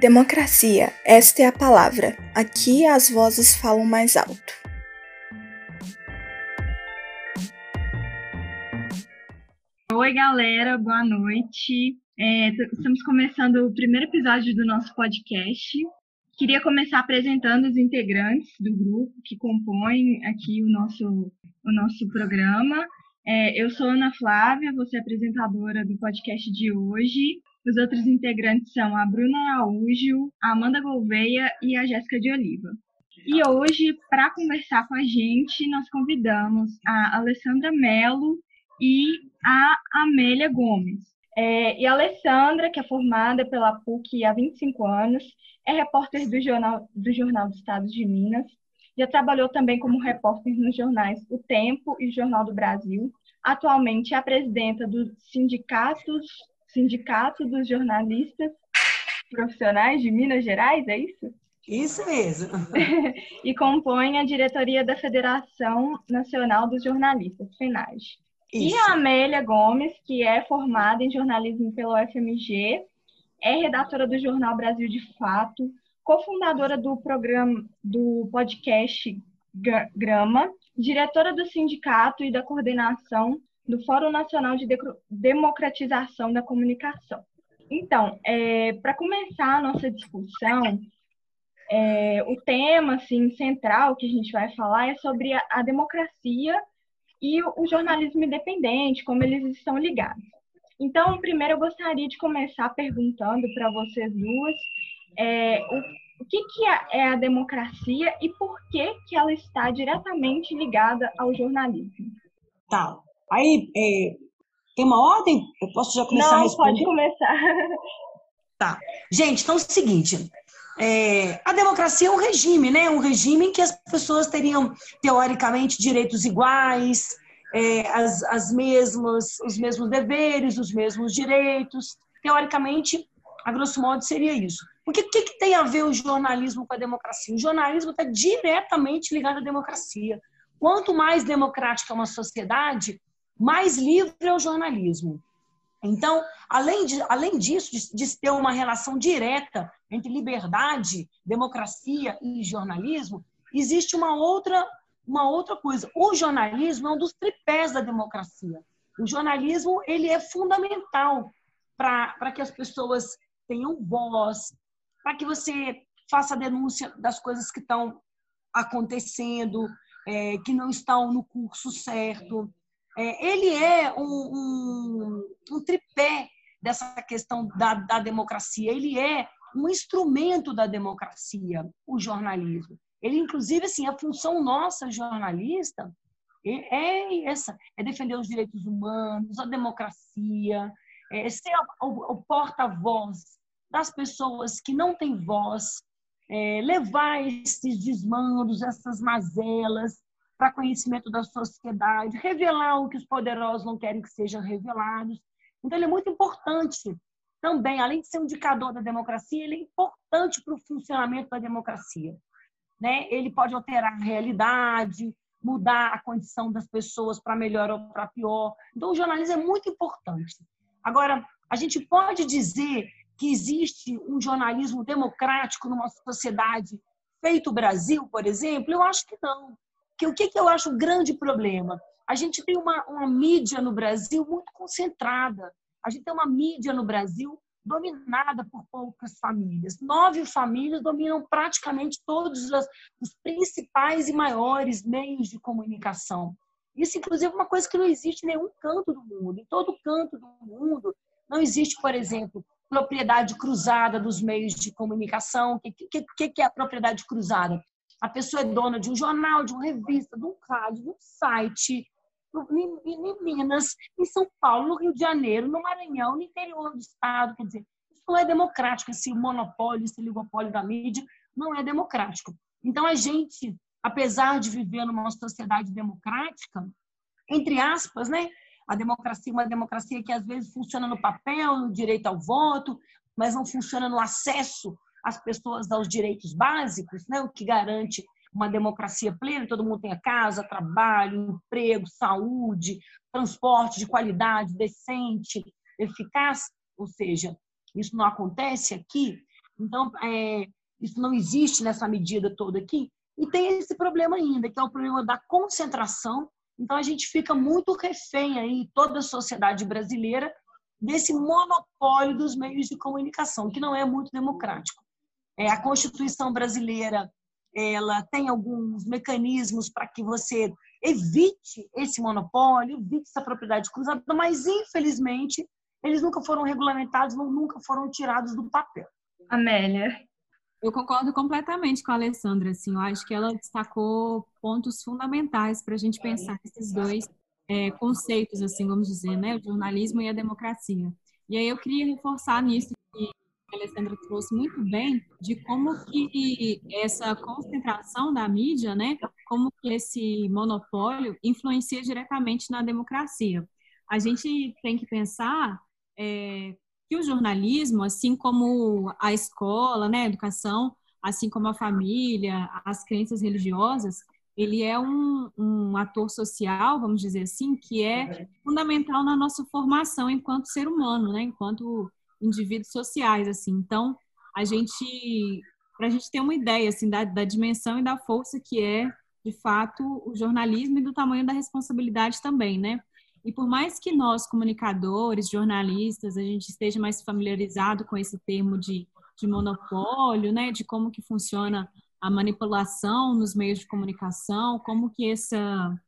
Democracia, esta é a palavra. Aqui as vozes falam mais alto. Oi, galera, boa noite. É, estamos começando o primeiro episódio do nosso podcast. Queria começar apresentando os integrantes do grupo que compõem aqui o nosso, o nosso programa. É, eu sou Ana Flávia, vou ser apresentadora do podcast de hoje. Os outros integrantes são a Bruna Araújo, a Amanda Gouveia e a Jéssica de Oliva. E hoje, para conversar com a gente, nós convidamos a Alessandra Mello e a Amélia Gomes. É, e a Alessandra, que é formada pela PUC há 25 anos, é repórter do Jornal do, Jornal do Estado de Minas, já trabalhou também como repórter nos jornais O Tempo e Jornal do Brasil. Atualmente é a presidenta dos sindicatos Sindicato dos Jornalistas Profissionais de Minas Gerais, é isso? Isso mesmo. e compõe a diretoria da Federação Nacional dos Jornalistas, FENAG. E a Amélia Gomes, que é formada em jornalismo pelo FMG, é redatora do jornal Brasil de Fato, cofundadora do programa do podcast Grama, diretora do sindicato e da coordenação do Fórum Nacional de Democratização da Comunicação. Então, é, para começar a nossa discussão, é, o tema assim, central que a gente vai falar é sobre a, a democracia e o, o, jornalismo independente, como eles estão ligados. Então, primeiro eu gostaria de começar perguntando para vocês duas é, o, o que, que é, é a democracia e por que, que ela está diretamente ligada ao jornalismo. Tá. Aí, é, tem uma ordem? Eu posso já começar Não, a responder? pode começar. Tá. Gente, então é o seguinte. É, a democracia é um regime, né? Um regime em que as pessoas teriam, teoricamente, direitos iguais, é, as, as mesmas, os mesmos deveres, os mesmos direitos. Teoricamente, a grosso modo, seria isso. O que, que, que tem a ver o jornalismo com a democracia? O jornalismo está diretamente ligado à democracia. Quanto mais democrática é uma sociedade, mais livre é o jornalismo. Então, além, de, além disso, de, de ter uma relação direta entre liberdade, democracia e jornalismo, existe uma outra, uma outra coisa. O jornalismo é um dos tripés da democracia. O jornalismo ele é fundamental para que as pessoas tenham voz, para que você faça a denúncia das coisas que estão acontecendo, é, que não estão no curso certo. É, ele é um, um, um, tripé dessa questão da, da democracia, ele é um instrumento da democracia, o jornalismo. Ele, inclusive, assim, a função nossa, jornalista, é essa, é defender os direitos humanos, a democracia, é ser o, o porta-voz das pessoas que não têm voz, é, levar esses desmandos, essas mazelas, para conhecimento da sociedade, revelar o que os poderosos não querem que sejam revelados. Então, ele é muito importante também, além de ser um indicador da democracia, ele é importante para o funcionamento da democracia. Né? Ele pode alterar a realidade, mudar a condição das pessoas para melhor ou para pior. Então, o jornalismo é muito importante. Agora, a gente pode dizer que existe um jornalismo democrático numa sociedade feito Brasil, por exemplo? Eu acho que não. Que, o que, que eu acho um grande problema? A gente tem uma, uma mídia no Brasil muito concentrada. A gente tem uma mídia no Brasil dominada por poucas famílias. Nove famílias dominam praticamente todos os, principais e maiores meios de comunicação. Isso, inclusive, é uma coisa que não existe em nenhum canto do mundo. Em todo canto do mundo não existe, por exemplo, propriedade cruzada dos meios de comunicação. O que, que, que é a propriedade cruzada? A pessoa é dona de um jornal, de uma revista, de um rádio, de um site, em Minas, em São Paulo, no Rio de Janeiro, no Maranhão, no interior do estado. Quer dizer, isso não é democrático, esse monopólio, esse oligopólio da mídia, não é democrático. Então, a gente, apesar de viver numa sociedade democrática, entre aspas, né? A democracia, uma democracia que às vezes funciona no papel, no direito ao voto, mas não funciona no acesso as pessoas aos direitos básicos, né? o que garante uma democracia plena, todo mundo tenha casa, trabalho, emprego, saúde, transporte de qualidade, decente, eficaz, ou seja, isso não acontece aqui. Então, é, isso não existe nessa medida toda aqui. E tem esse problema ainda, que é o problema da concentração. Então, a gente fica muito refém aí, toda a sociedade brasileira, desse monopólio dos meios de comunicação, que não é muito democrático. É, a Constituição brasileira ela tem alguns mecanismos para que você evite esse monopólio, evite essa propriedade cruzada, mas infelizmente eles nunca foram regulamentados, nunca foram tirados do papel. Amélia. Eu concordo completamente com a Alessandra. Assim, eu acho que ela destacou pontos fundamentais para a gente pensar esses dois é, conceitos, assim, vamos dizer, né, o jornalismo e a democracia. E aí eu queria reforçar nisso a Alessandra trouxe muito bem de como que essa concentração da mídia, né, como que esse monopólio influencia diretamente na democracia. A gente tem que pensar é, que o jornalismo, assim como a escola, né, a educação, assim como a família, as crenças religiosas, ele é um, um ator social, vamos dizer assim, que é fundamental na nossa formação enquanto ser humano, né, enquanto indivíduos sociais, assim. Então, a gente, para a gente ter uma ideia, assim, da, da dimensão e da força que é, de fato, o jornalismo e do tamanho da responsabilidade também, né? E por mais que nós, comunicadores, jornalistas, a gente esteja mais familiarizado com esse termo de, de monopólio, né, de como que funciona a manipulação nos meios de comunicação, como que essa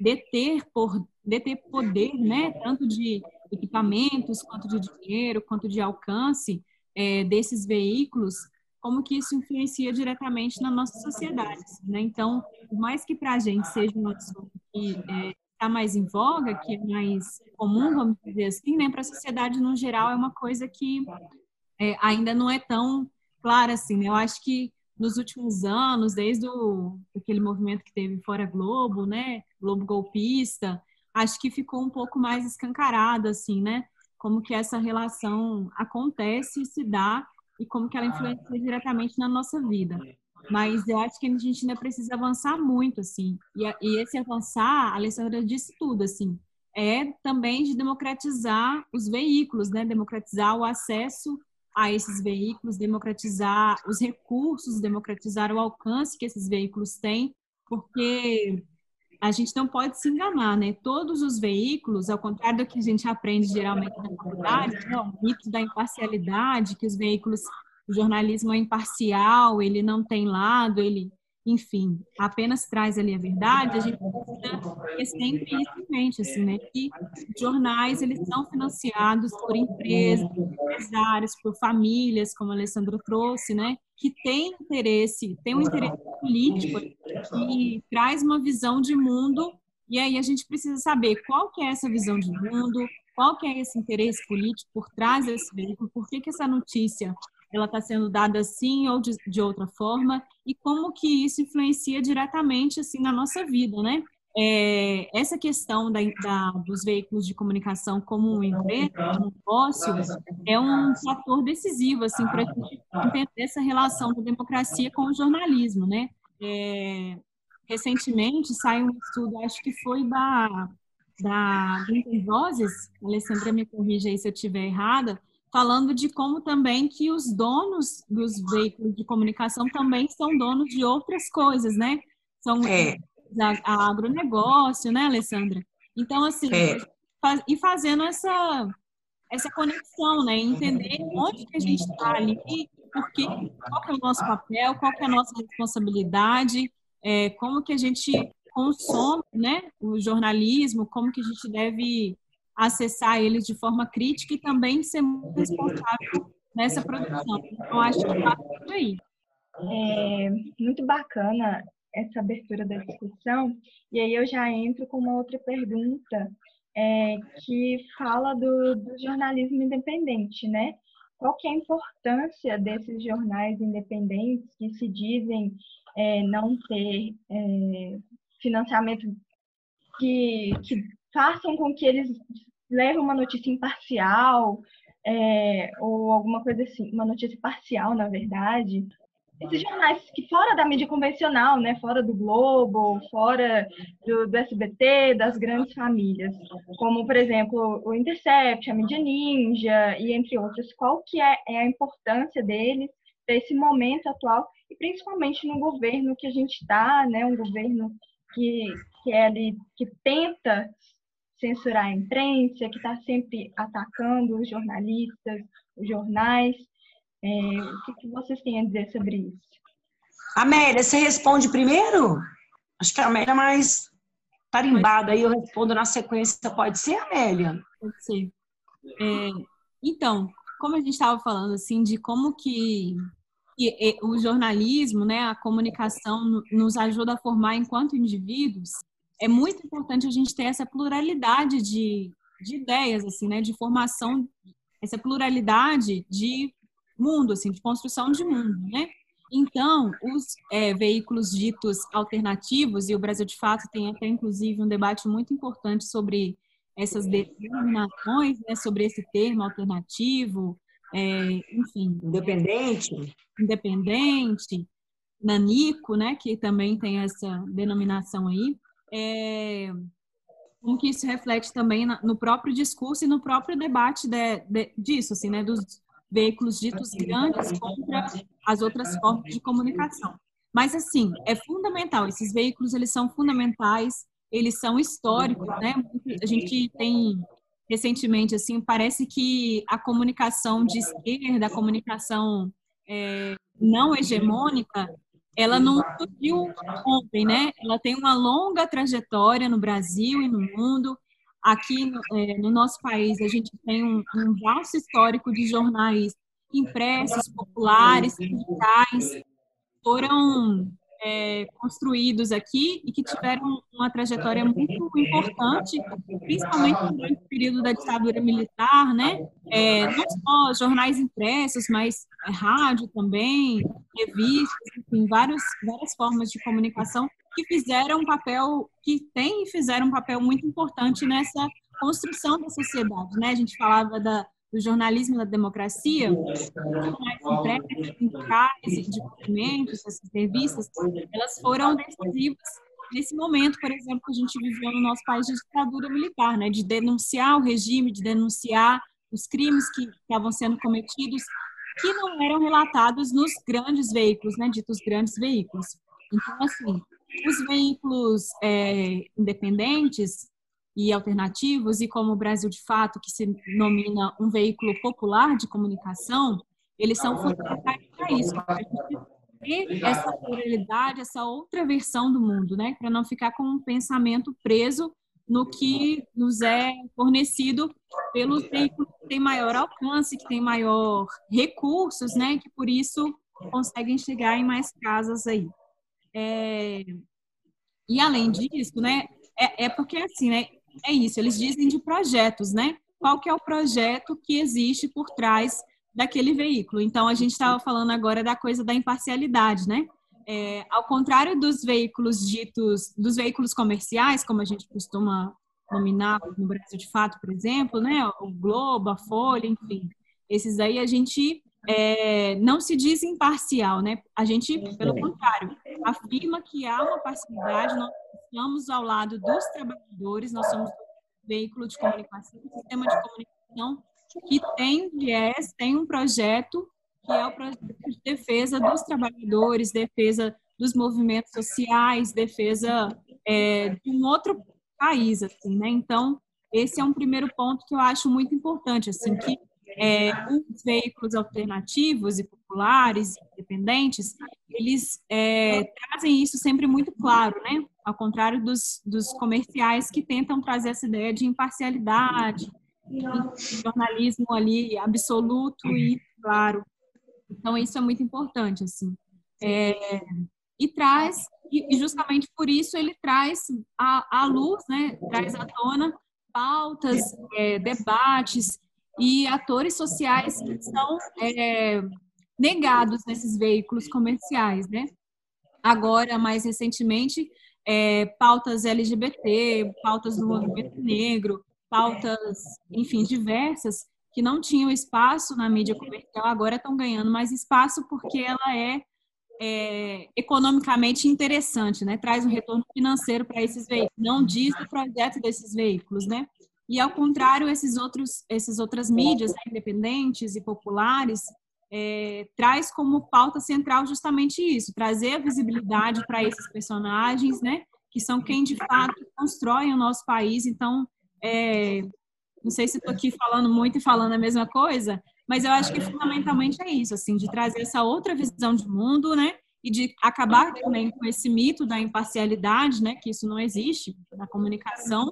deter por deter poder, né, tanto de equipamentos quanto de dinheiro, quanto de alcance é, desses veículos, como que isso influencia diretamente na nossa sociedade, né? Então, por mais que para a gente seja um assunto que é, está mais em voga, que é mais comum, vamos dizer assim, né? Para a sociedade no geral é uma coisa que é, ainda não é tão clara assim. Né? Eu acho que nos últimos anos, desde o, aquele movimento que teve fora Globo, né? Globo golpista, acho que ficou um pouco mais escancarado assim, né? Como que essa relação acontece e se dá e como que ela influencia diretamente na nossa vida. Mas eu acho que a gente ainda precisa avançar muito, assim. E, e esse avançar, a Alessandra disse tudo, assim, é também de democratizar os veículos, né? Democratizar o acesso a esses veículos, democratizar os recursos, democratizar o alcance que esses veículos têm, porque a gente não pode se enganar, né? Todos os veículos, ao contrário do que a gente aprende geralmente na faculdade, né? o mito da imparcialidade, que os veículos o jornalismo é imparcial, ele não tem lado, ele, enfim, apenas traz ali a verdade, a gente precisa ter sempre isso em mente, assim, né? Que jornais, eles são financiados por empresas, por empresários, por famílias, como a Alessandra trouxe, né? Que tem interesse, tem um interesse político que traz uma visão de mundo e aí a gente precisa saber qual que é essa visão de mundo, qual que é esse interesse político por trás desse veículo, por que, que essa notícia ela está sendo dada assim ou de, de, outra forma e como que isso influencia diretamente assim na nossa vida, né? É, essa questão da, da, dos veículos de comunicação como um empresa, um negócio, é um fator decisivo assim para entender essa relação da democracia com o jornalismo, né? É, recentemente saiu um estudo, acho que foi da da Intervozes, Alessandra me corrija aí se eu estiver errada, falando de como também que os donos dos veículos de comunicação também são donos de outras coisas, né? São é. A, a agronegócio, né, Alessandra? Então, assim, é. faz, e fazendo essa, essa conexão, né? Entender onde que a gente está ali, porque, qual que é o nosso papel, qual que é a nossa responsabilidade, é, como que a gente consome né, o jornalismo, como que a gente deve acessar eles de forma crítica e também ser muito responsável nessa produção. Então, acho que tudo aí. É muito bacana essa abertura da discussão, e aí eu já entro com uma outra pergunta é, que fala do, do, jornalismo independente, né? Qual que é a importância desses jornais independentes que se dizem é, não ter é, financiamento que, que façam com que eles levem uma notícia imparcial, é, ou alguma coisa assim, uma notícia parcial, na verdade. Esses jornais que fora da mídia convencional, né, fora do Globo, fora do, do SBT, das grandes famílias, como, por exemplo, o Intercept, a Mídia Ninja e entre outros, qual que é, é a importância deles para esse momento atual e principalmente no governo que a gente está, né, um governo que, que, é ali, que tenta censurar a imprensa, que está sempre atacando os jornalistas, os jornais. É, o que, que vocês têm a dizer sobre isso? Amélia, você responde primeiro? Acho que a Amélia é mais tarimbada, aí eu respondo na sequência. Pode ser, Amélia? Pode ser. É, então, como a gente estava falando, assim, de como que, que, o jornalismo, né, a comunicação nos ajuda a formar enquanto indivíduos, é muito importante a gente ter essa pluralidade de, de ideias, assim, né, de formação, essa pluralidade de mundo, assim, de construção de mundo, né? Então, os é, veículos ditos alternativos, e o Brasil de fato tem até inclusive um debate muito importante sobre essas determinações, né, sobre esse termo alternativo, é, enfim. Independente. Independente, nanico, né, que também tem essa denominação aí. É, como que isso reflete também no próprio discurso e no próprio debate de, de, disso, assim, né, dos veículos ditos grandes contra as outras formas de comunicação. Mas, assim, é fundamental, esses veículos, eles são fundamentais, eles são históricos, né? A gente tem, recentemente, assim, parece que a comunicação de esquerda, a comunicação é, não hegemônica, ela não surgiu ontem, né? Ela tem uma longa trajetória no Brasil e no mundo, Aqui no, é, no nosso país, a gente tem um, um vasto histórico de jornais impressos, populares, sindicais, foram é, construídos aqui e que tiveram uma trajetória muito importante, principalmente durante o período da ditadura militar, né? É, não só jornais impressos, mas é, rádio também, revistas, enfim, vários, várias formas de comunicação que fizeram um papel, que têm e fizeram um papel muito importante nessa construção da sociedade, né? A gente falava da, do jornalismo da democracia, impressos, de documentos, essas revistas, elas foram decisivas nesse momento, por exemplo, que a gente viveu no nosso país de ditadura militar, né? De denunciar o regime, de denunciar os crimes que estavam sendo cometidos, que não eram relatados nos grandes veículos, né? Ditos grandes veículos. Então, assim, os veículos é, independentes e alternativos, e como o Brasil de Fato, que se nomina um veículo popular de comunicação, eles são fundamentais para isso, para a gente ter essa pluralidade, essa outra versão do mundo, né? Para não ficar com um pensamento preso no que nos é fornecido pelos veículos que têm maior alcance, que têm maior recursos, né? Que por isso conseguem chegar em mais casas aí. É, e além disso, né, é, é, porque assim, né, é isso, eles dizem de projetos, né? Qual que é o projeto que existe por trás daquele veículo? Então, a gente estava falando agora da coisa da imparcialidade, né? É, ao contrário dos veículos ditos, dos veículos comerciais, como a gente costuma nominar no Brasil de Fato, por exemplo, né? O Globo, a Folha, enfim. Esses aí a gente é, não se diz imparcial, né? A gente, pelo contrário, afirma que há uma parcialidade, nós estamos ao lado dos trabalhadores, nós somos um veículo de comunicação, um sistema de comunicação que tem viés, tem um projeto que é o projeto de defesa dos trabalhadores, defesa dos movimentos sociais, defesa é, de um outro país, assim, né? Então, esse é um primeiro ponto que eu acho muito importante, assim, que é, os veículos alternativos e populares, independentes, eles é, trazem isso sempre muito claro, né? Ao contrário dos, dos comerciais que tentam trazer essa ideia de imparcialidade, de jornalismo ali absoluto e claro. Então isso é muito importante, assim. É, e traz e justamente por isso ele traz à, luz, né? Traz à tona pautas, é, debates e atores sociais que são é, negados nesses veículos comerciais, né? Agora, mais recentemente, é, pautas LGBT, pautas do movimento negro, pautas, enfim, diversas, que não tinham espaço na mídia comercial, agora estão ganhando mais espaço porque ela é, é economicamente interessante, né? Traz um retorno financeiro para esses veículos. Não diz o projeto desses veículos, né? E ao contrário, esses outros, essas outras mídias né, independentes e populares, é, traz como pauta central justamente isso, trazer a visibilidade para esses personagens, né? Que são quem de fato constroem o nosso país. Então, é, não sei se estou aqui falando muito e falando a mesma coisa, mas eu acho que fundamentalmente é isso, assim, de trazer essa outra visão de mundo, né? E de acabar também com esse mito da imparcialidade, né? Que isso não existe na comunicação,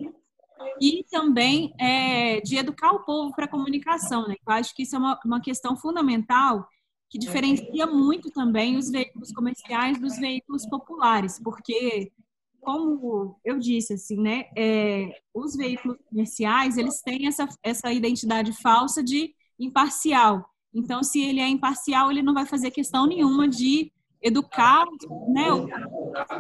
e também é, de educar o povo para a comunicação. Né? Eu acho que isso é uma, uma questão fundamental que diferencia muito também os veículos comerciais dos veículos populares, porque como eu disse assim, né, é, os veículos comerciais eles têm essa essa identidade falsa de imparcial. Então, se ele é imparcial, ele não vai fazer questão nenhuma de educar, né, os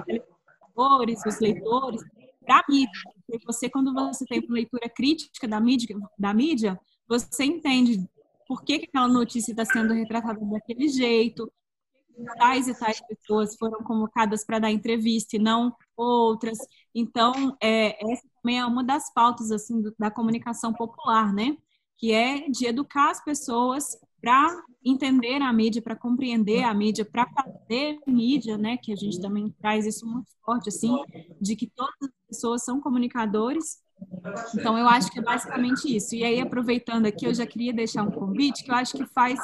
leitores, os leitores para mídia. Porque você, quando você tem uma leitura crítica da mídia, da mídia você entende por que, que aquela notícia está sendo retratada daquele jeito, tais e tais pessoas foram convocadas para dar entrevista e não outras. Então, é, essa também é uma das pautas assim da comunicação popular, né? Que é de educar as pessoas para entender a mídia, para compreender a mídia, para fazer mídia, né? Que a gente também traz isso muito forte, assim, de que todas as pessoas são comunicadores. Então, eu acho que é basicamente isso. E aí, aproveitando aqui, eu já queria deixar um convite que eu acho que faz,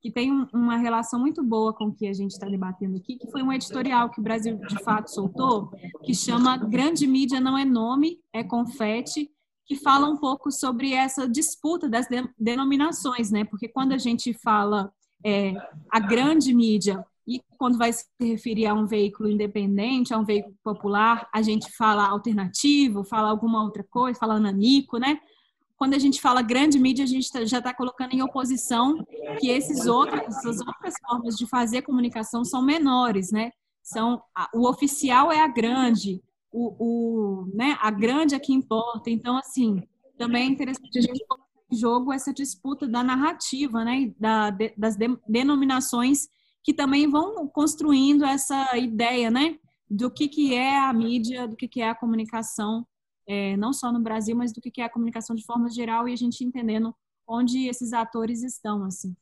que tem uma relação muito boa com o que a gente está debatendo aqui, que foi um editorial que o Brasil, de fato, soltou, que chama Grande Mídia Não é Nome, é Confete, que fala um pouco sobre essa disputa das denominações, né? Porque quando a gente fala é, a grande mídia e quando vai se referir a um veículo independente, a um veículo popular, a gente fala alternativo, fala alguma outra coisa, fala nanico, né? Quando a gente fala grande mídia, a gente tá, já está colocando em oposição que esses outros, essas outras formas de fazer comunicação são menores, né? São, o oficial é a grande, o, o, né, a grande é que importa. Então, assim, também é interessante a gente colocar em jogo essa disputa da narrativa, né, da, de, das de, denominações que também vão construindo essa ideia, né, do que, que é a mídia, do que, que é a comunicação, é, não só no Brasil, mas do que, que é a comunicação de forma geral e a gente entendendo onde esses atores estão, assim.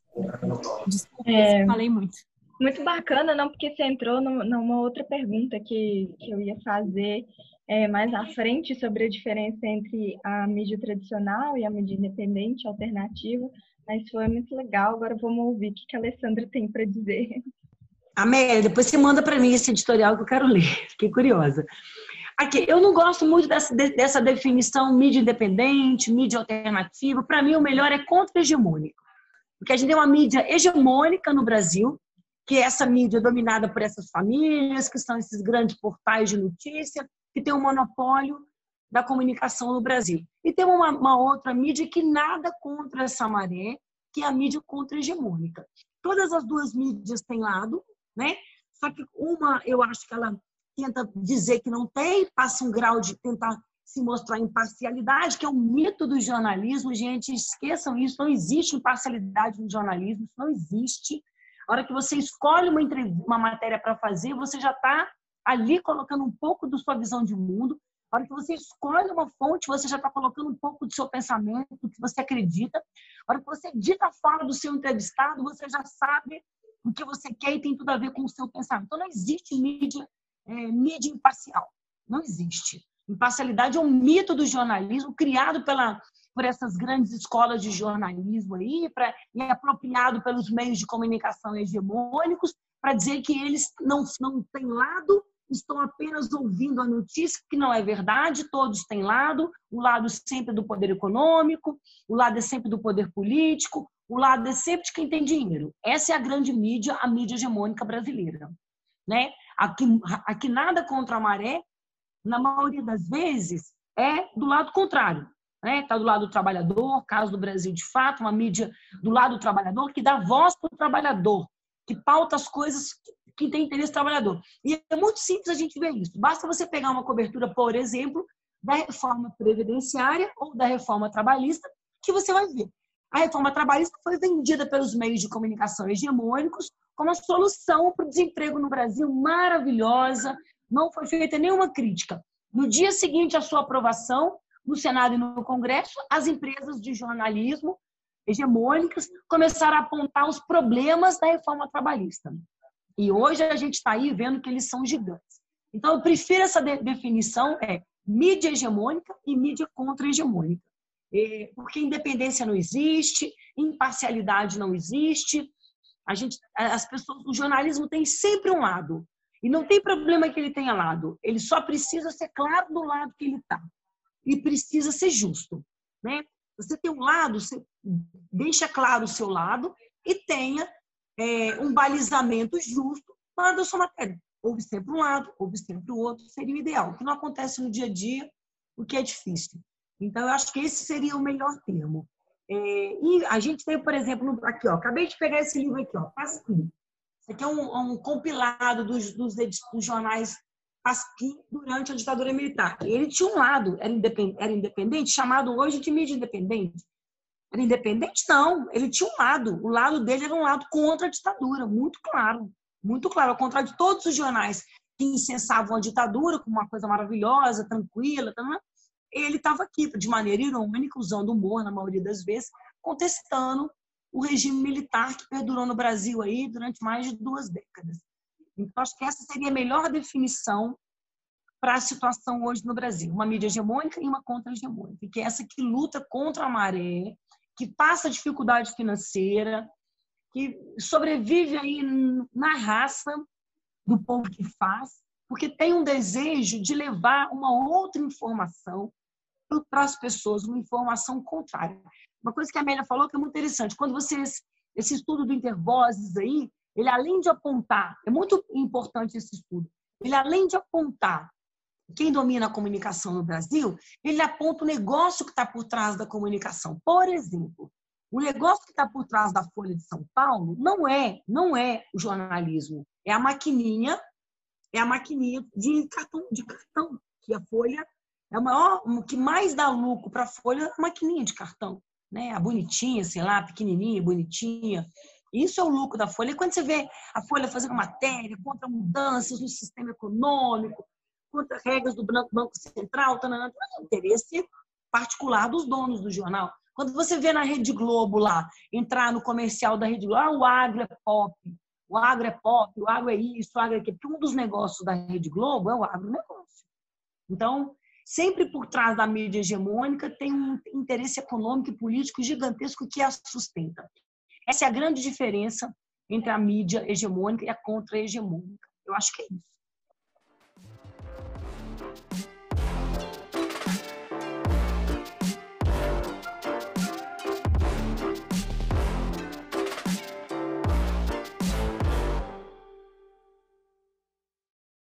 Desculpa, é... falei muito. Muito bacana, não, porque você entrou numa outra pergunta que, que eu ia fazer é, mais à frente sobre a diferença entre a mídia tradicional e a mídia independente, alternativa. Mas foi muito legal. Agora vamos ouvir o que a Alessandra tem para dizer. Amélia, depois você manda para mim esse editorial que eu quero ler. Fiquei curiosa. Aqui, eu não gosto muito dessa, dessa definição mídia independente, mídia alternativa. Para mim, o melhor é contra-hegemônico. Porque a gente tem uma mídia hegemônica no Brasil, que é essa mídia dominada por essas famílias, que são esses grandes portais de notícia, que tem um monopólio da comunicação no Brasil. E tem uma, uma outra mídia que nada contra essa maré, que é a mídia contra-hegemônica. Todas as duas mídias têm lado, né? Só que uma, eu acho que ela tenta dizer que não tem, passa um grau de tentar se mostrar imparcialidade, que é um mito do jornalismo. Gente, esqueçam isso, não existe imparcialidade no jornalismo, isso não existe. A hora que você escolhe uma, uma matéria para fazer, você já está ali colocando um pouco da sua visão de mundo. A hora que você escolhe uma fonte, você já está colocando um pouco do seu pensamento, do que você acredita. A hora que você dita a fala do seu entrevistado, você já sabe o que você quer e tem tudo a ver com o seu pensamento. Então, não existe mídia, é, mídia imparcial. Não existe. Imparcialidade é um mito do jornalismo criado pela, por essas grandes escolas de jornalismo aí, pra, e é apropriado pelos meios de comunicação hegemônicos para dizer que eles não, não têm lado, estão apenas ouvindo a notícia, que não é verdade, todos têm lado, o lado sempre do poder econômico, o lado é sempre do poder político, o lado é sempre de quem tem dinheiro. Essa é a grande mídia, a mídia hegemônica brasileira. Né? Aqui, aqui nada contra a maré, na maioria das vezes, é do lado contrário né? Está do lado do trabalhador, caso do Brasil de fato, uma mídia do lado do trabalhador que dá voz para o trabalhador, que pauta as coisas que tem interesse do trabalhador. E é muito simples a gente ver isso. Basta você pegar uma cobertura, por exemplo, da reforma previdenciária ou da reforma trabalhista, que você vai ver. A reforma trabalhista foi vendida pelos meios de comunicação hegemônicos como a solução para o desemprego no Brasil maravilhosa, não foi feita nenhuma crítica. No dia seguinte à sua aprovação, no Senado e no Congresso, as empresas de jornalismo hegemônicas começaram a apontar os problemas da reforma trabalhista. E hoje a gente está aí vendo que eles são gigantes. Então, eu prefiro essa de definição, é mídia hegemônica e mídia contra-hegemônica. Porque independência não existe, imparcialidade não existe. A gente, as pessoas, o jornalismo tem sempre um lado. E não tem problema que ele tenha lado. Ele só precisa ser claro do lado que ele está. E precisa ser justo. Né? Você tem um lado, deixa claro o seu lado e tenha é, um balizamento justo para a sua matéria. Houve sempre um lado, houve sempre o outro, seria o ideal. O que não acontece no dia a dia, o que é difícil. Então, eu acho que esse seria o melhor termo. É, e a gente tem, por exemplo, aqui, ó, acabei de pegar esse livro aqui, ó, Pasquim. Isso aqui é um, um compilado dos, dos, dos jornais durante a ditadura militar. Ele tinha um lado, era independente, era independente, chamado hoje de mídia independente. Era independente? Não, ele tinha um lado. O lado dele era um lado contra a ditadura, muito claro. Muito claro, ao contrário de todos os jornais que incensavam a ditadura como uma coisa maravilhosa, tranquila, tá, né? ele estava aqui, de maneira irônica, usando humor na maioria das vezes, contestando o regime militar que perdurou no Brasil aí durante mais de duas décadas. Então, acho que essa seria a melhor definição para a situação hoje no Brasil. Uma mídia hegemônica e uma contra-hegemônica, que é essa que luta contra a maré, que passa dificuldade financeira, que sobrevive aí na raça do povo que faz, porque tem um desejo de levar uma outra informação para as pessoas, uma informação contrária. Uma coisa que a Amélia falou que é muito interessante, quando vocês, esse estudo do Intervozes aí, ele além de apontar, é muito importante esse estudo, ele além de apontar quem domina a comunicação no Brasil, ele aponta o negócio que está por trás da comunicação. Por exemplo, o negócio que está por trás da Folha de São Paulo não é, não é o jornalismo, é a maquininha, é a maquininha de cartão, de cartão, que a Folha é o maior, o que mais dá lucro para a Folha é a maquininha de cartão, né? A bonitinha, sei lá, pequenininha, bonitinha. Isso é o lucro da Folha. E quando você vê a Folha fazendo matéria contra mudanças no sistema econômico, contra regras do Banco Central, tá, é interesse particular dos donos do jornal. Quando você vê na Rede Globo lá, entrar no comercial da Rede Globo, ah, o agro é pop, o agro é pop, o agro é isso, o agro é aquilo. Um dos negócios da Rede Globo é o agronegócio. Então, sempre por trás da mídia hegemônica tem um interesse econômico e político gigantesco que a sustenta. Essa é a grande diferença entre a mídia hegemônica e a contra-hegemônica. Eu acho que é isso.